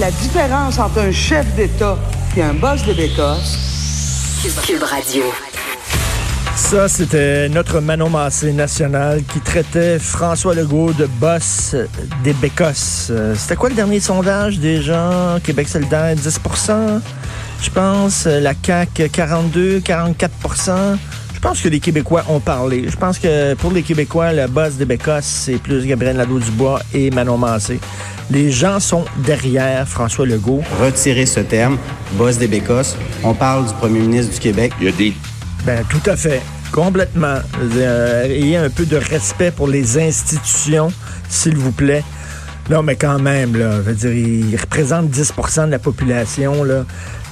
La différence entre un chef d'État et un boss de Bécosse, Cube Radio. Ça, c'était notre Manon Massé national qui traitait François Legault de boss des Bécosses. Euh, C'était quoi le dernier sondage des gens? Québec solidaire, 10% je pense. La CAQ, 42, 44 Je pense que les Québécois ont parlé. Je pense que pour les Québécois, le boss des Bécosses, c'est plus Gabriel Nadeau-Dubois et Manon Massé. Les gens sont derrière François Legault. Retirer ce terme, boss des Bécosses. On parle du premier ministre du Québec. Il y a des Ben, tout à fait. Complètement. Euh, ayez un peu de respect pour les institutions, s'il vous plaît. Non, mais quand même, là, je veux dire, il représente 10% de la population, là.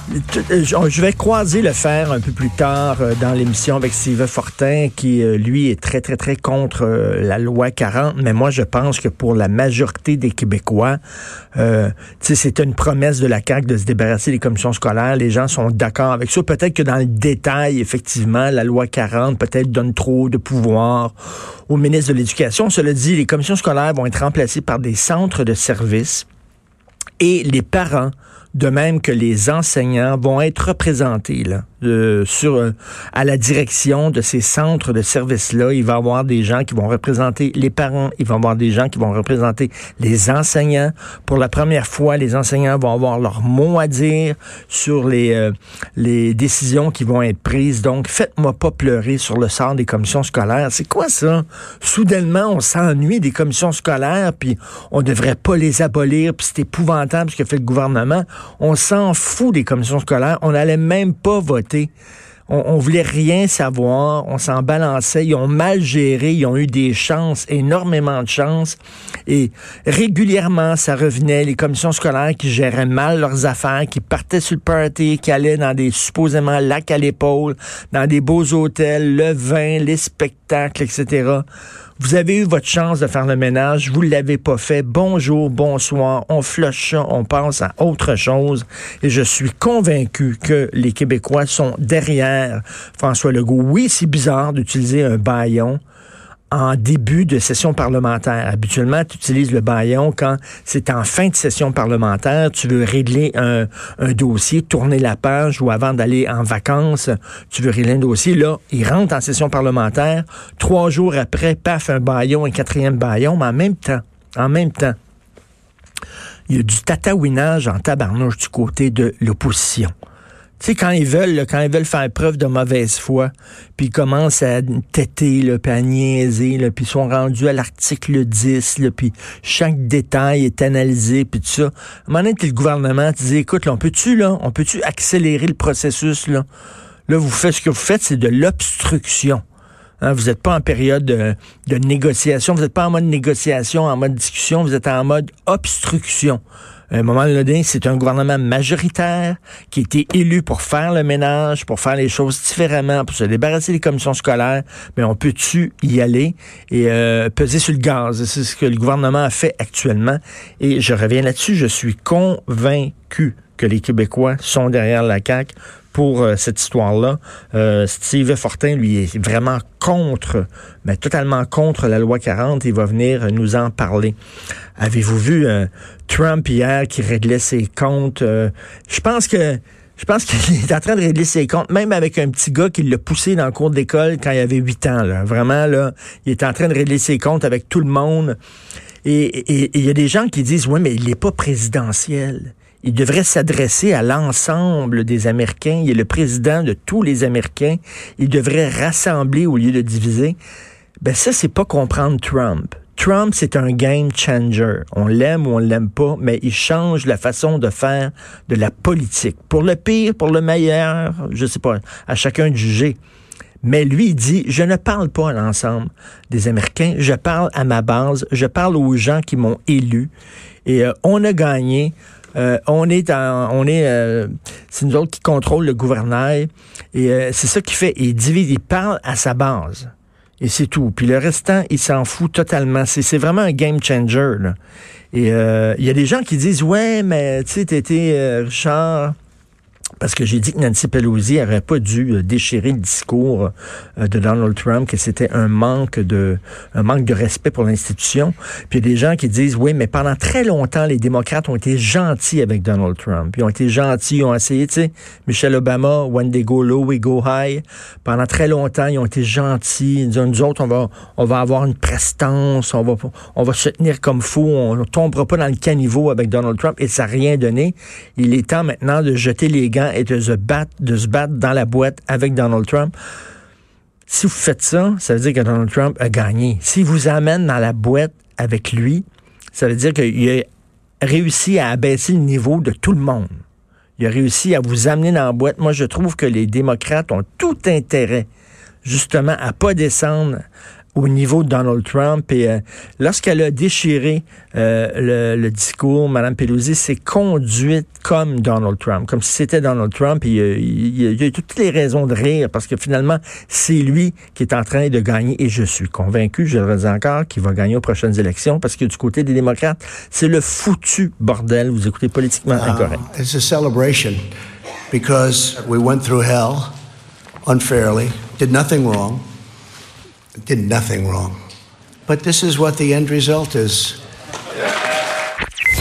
Je vais croiser le fer un peu plus tard euh, dans l'émission avec Steve Fortin, qui, euh, lui, est très, très, très contre euh, la loi 40. Mais moi, je pense que pour la majorité des Québécois, euh, c'est une promesse de la CAQ de se débarrasser des commissions scolaires. Les gens sont d'accord avec ça. Peut-être que dans le détail, effectivement, la loi 40 peut-être donne trop de pouvoir au ministre de l'Éducation. Cela dit, les commissions scolaires vont être remplacées par des centres de services et les parents de même que les enseignants vont être représentés là, euh, sur euh, à la direction de ces centres de services-là. Il va y avoir des gens qui vont représenter les parents, il va y avoir des gens qui vont représenter les enseignants. Pour la première fois, les enseignants vont avoir leur mot à dire sur les, euh, décisions qui vont être prises. Donc, faites-moi pas pleurer sur le sort des commissions scolaires. C'est quoi ça? Soudainement, on s'ennuie des commissions scolaires, puis on devrait pas les abolir, puis c'est épouvantable ce que fait le gouvernement. On s'en fout des commissions scolaires. On n'allait même pas voter. On, on voulait rien savoir. On s'en balançait. Ils ont mal géré. Ils ont eu des chances, énormément de chances. Et régulièrement, ça revenait. Les commissions scolaires qui géraient mal leurs affaires, qui partaient sur le party, qui allaient dans des supposément lacs à l'épaule, dans des beaux hôtels, le vin, les spectacles, etc. Vous avez eu votre chance de faire le ménage, vous l'avez pas fait. Bonjour, bonsoir, on flush ça, on pense à autre chose. Et je suis convaincu que les Québécois sont derrière François Legault. Oui, c'est bizarre d'utiliser un baillon en début de session parlementaire. Habituellement, tu utilises le baillon quand c'est en fin de session parlementaire, tu veux régler un, dossier, tourner la page ou avant d'aller en vacances, tu veux régler un dossier. Là, il rentre en session parlementaire. Trois jours après, paf, un baillon, un quatrième baillon, mais en même temps, en même temps, il y a du tatouinage en tabarnouche du côté de l'opposition. Tu sais, quand ils veulent, là, quand ils veulent faire preuve de mauvaise foi, puis ils commencent à têter, là, puis à niaiser, là, puis ils sont rendus à l'article 10, là, puis chaque détail est analysé, puis tout ça. À un moment donné, le gouvernement, tu écoute, là, on peut-tu, là, on peut-tu accélérer le processus, là? Là, vous faites ce que vous faites, c'est de l'obstruction. Hein, vous n'êtes pas en période de, de négociation, vous n'êtes pas en mode négociation, en mode discussion, vous êtes en mode obstruction. Un moment donné, c'est un gouvernement majoritaire qui a été élu pour faire le ménage, pour faire les choses différemment, pour se débarrasser des commissions scolaires. Mais on peut-tu y aller et euh, peser sur le gaz? C'est ce que le gouvernement a fait actuellement. Et je reviens là-dessus, je suis convaincu que les Québécois sont derrière la CAQ pour euh, cette histoire-là. Euh, Steve Fortin, lui, est vraiment contre, mais totalement contre la loi 40. Il va venir nous en parler. Avez-vous vu euh, Trump hier qui réglait ses comptes? Euh, je pense que je pense qu'il est en train de régler ses comptes, même avec un petit gars qui l'a poussé dans le cours d'école quand il avait 8 ans. Vraiment, là, il est en train de régler ses comptes avec tout le monde. Et il y a des gens qui disent, oui, mais il n'est pas présidentiel il devrait s'adresser à l'ensemble des Américains. Il est le président de tous les Américains. Il devrait rassembler au lieu de diviser. Ben ça, c'est pas comprendre Trump. Trump, c'est un game changer. On l'aime ou on l'aime pas, mais il change la façon de faire de la politique. Pour le pire, pour le meilleur, je sais pas, à chacun de juger. Mais lui, il dit, je ne parle pas à l'ensemble des Américains, je parle à ma base, je parle aux gens qui m'ont élu. Et euh, on a gagné Euh, on est en, on est, euh, c'est nous autres qui contrôlent le gouvernail. Et euh, c'est ça qui fait. Il divise, il parle à sa base. Et c'est tout. Puis le restant, il s'en fout totalement. C'est vraiment un game changer. Là. Et il y a des gens qui disent, ouais, mais tu sais, t'étais Richard parce que j'ai dit que Nancy Pelosi n'aurait pas dû euh, déchirer le discours euh, de Donald Trump, que c'était un manque de un manque de respect pour l'institution. Puis il y a des gens qui disent oui, mais pendant très longtemps, les démocrates ont été gentils avec Donald Trump. Ils ont été gentils, ils ont essayé, tu sais, Michelle Obama, when they go low, we go high. Pendant très longtemps, ils ont été gentils. Ils disent, nous autres, on va, on va avoir une prestance, on va, on va se tenir comme fou, on ne tombera pas dans le caniveau avec Donald Trump et ça n'a rien donné. Il est temps maintenant de jeter les gants et de se battre, de se battre dans la boîte avec Donald Trump. Si vous faites ça, ça veut dire que Donald Trump a gagné. S'il vous amène dans la boîte avec lui, ça veut dire qu'il a réussi à abaisser le niveau de tout le monde. Il a réussi à vous amener dans la boîte. Moi, je trouve que les démocrates ont tout intérêt, justement, à pas descendre au niveau de Donald Trump. Et euh, lorsqu'elle a déchiré euh, le, discours, Mme Pelosi s'est conduite comme Donald Trump, comme si c'était Donald Trump. Et euh, il, y a toutes les raisons de rire parce que finalement, c'est lui qui est en train de gagner. Et je suis convaincu, je le redis encore, qu'il va gagner aux prochaines élections parce que du côté des démocrates, c'est le foutu bordel. Vous écoutez politiquement ah, incorrect. it's a celebration because we went through hell unfairly, did nothing wrong. Did nothing wrong. But this is what the end result is.